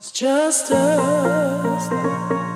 It's just us.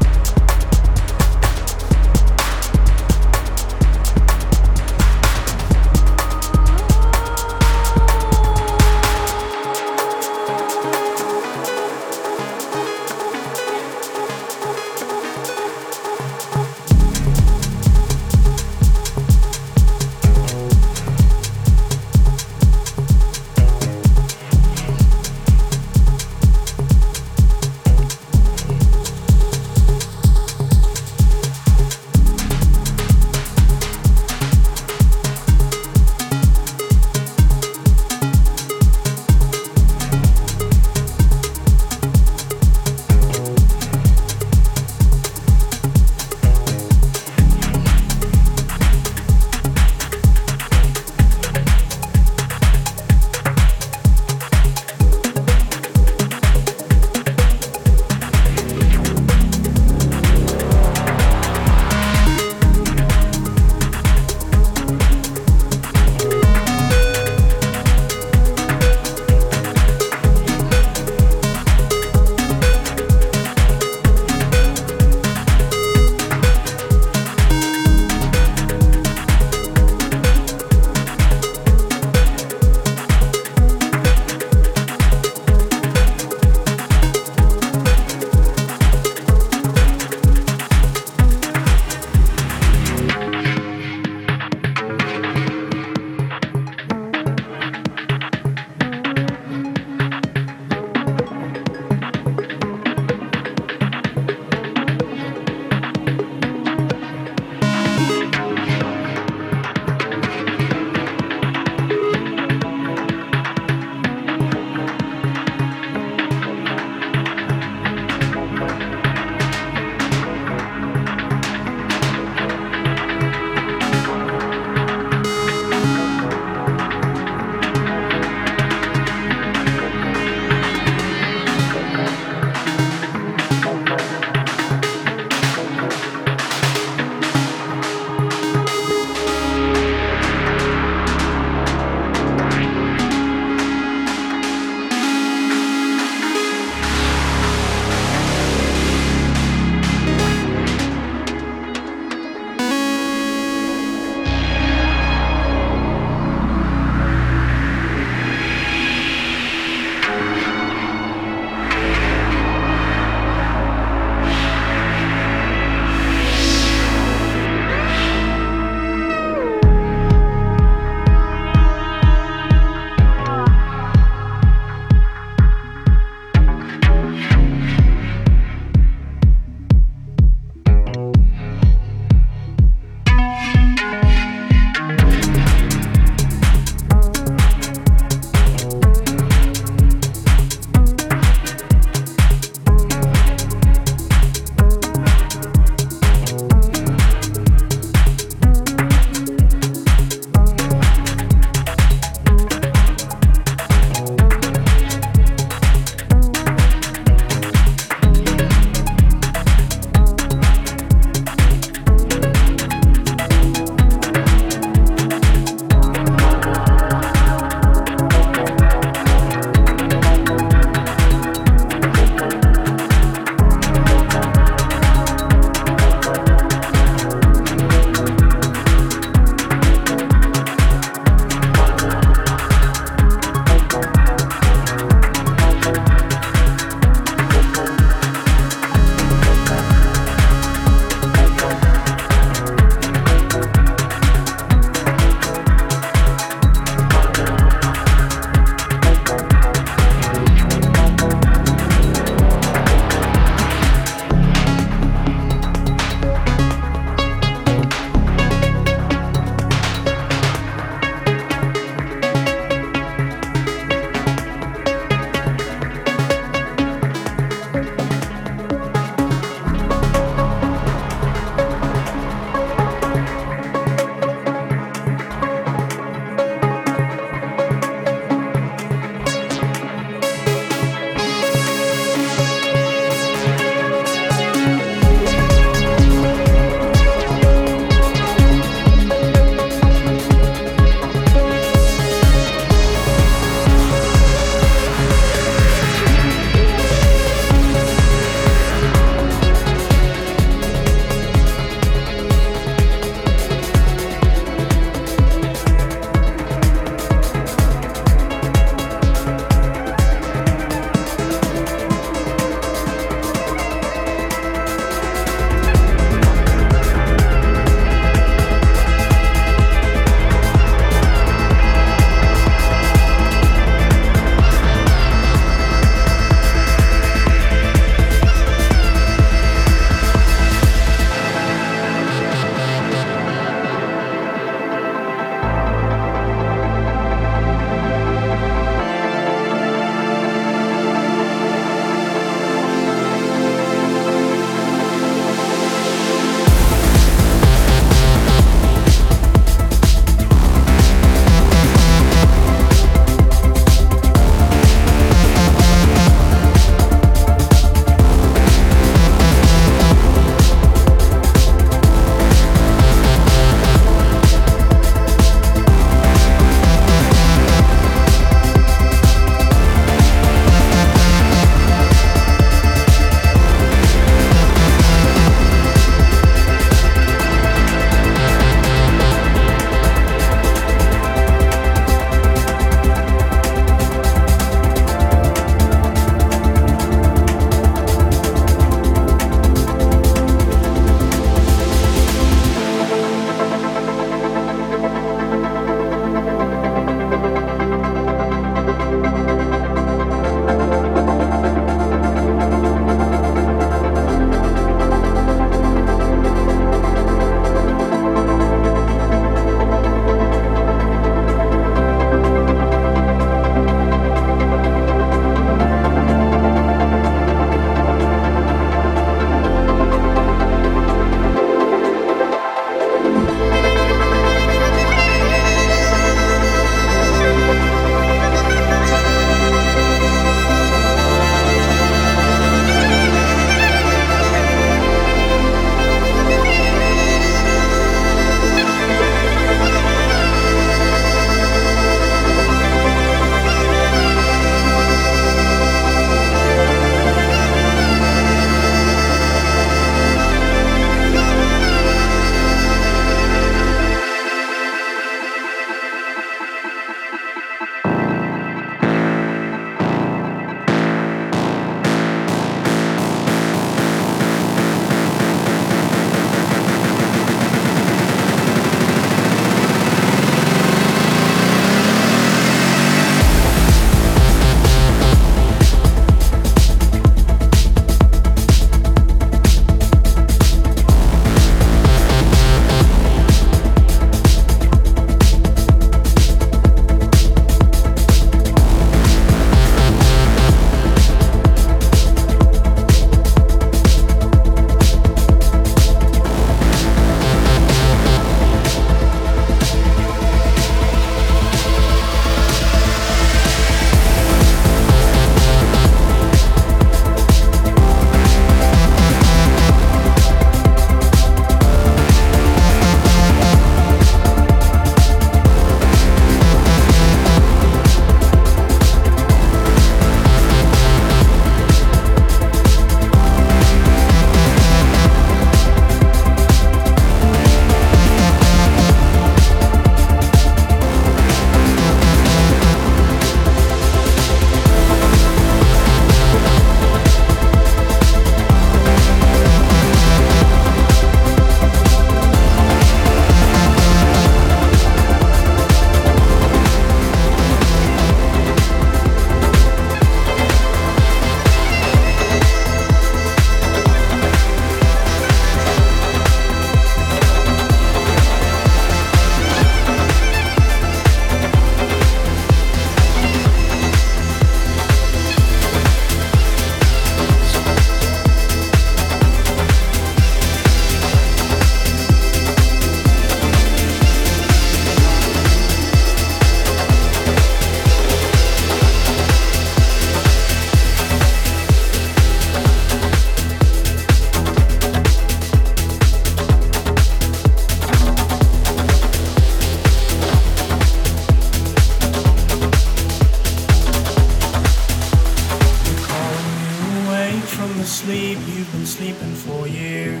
Sleep you've been sleeping for years.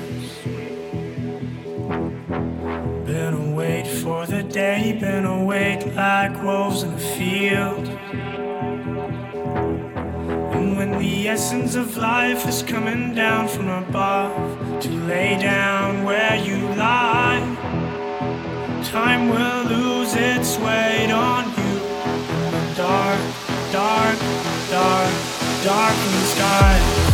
Been awake for the day, been awake like wolves in a field. And when the essence of life is coming down from above to lay down where you lie, time will lose its weight on you. Dark, dark, dark, darkened sky.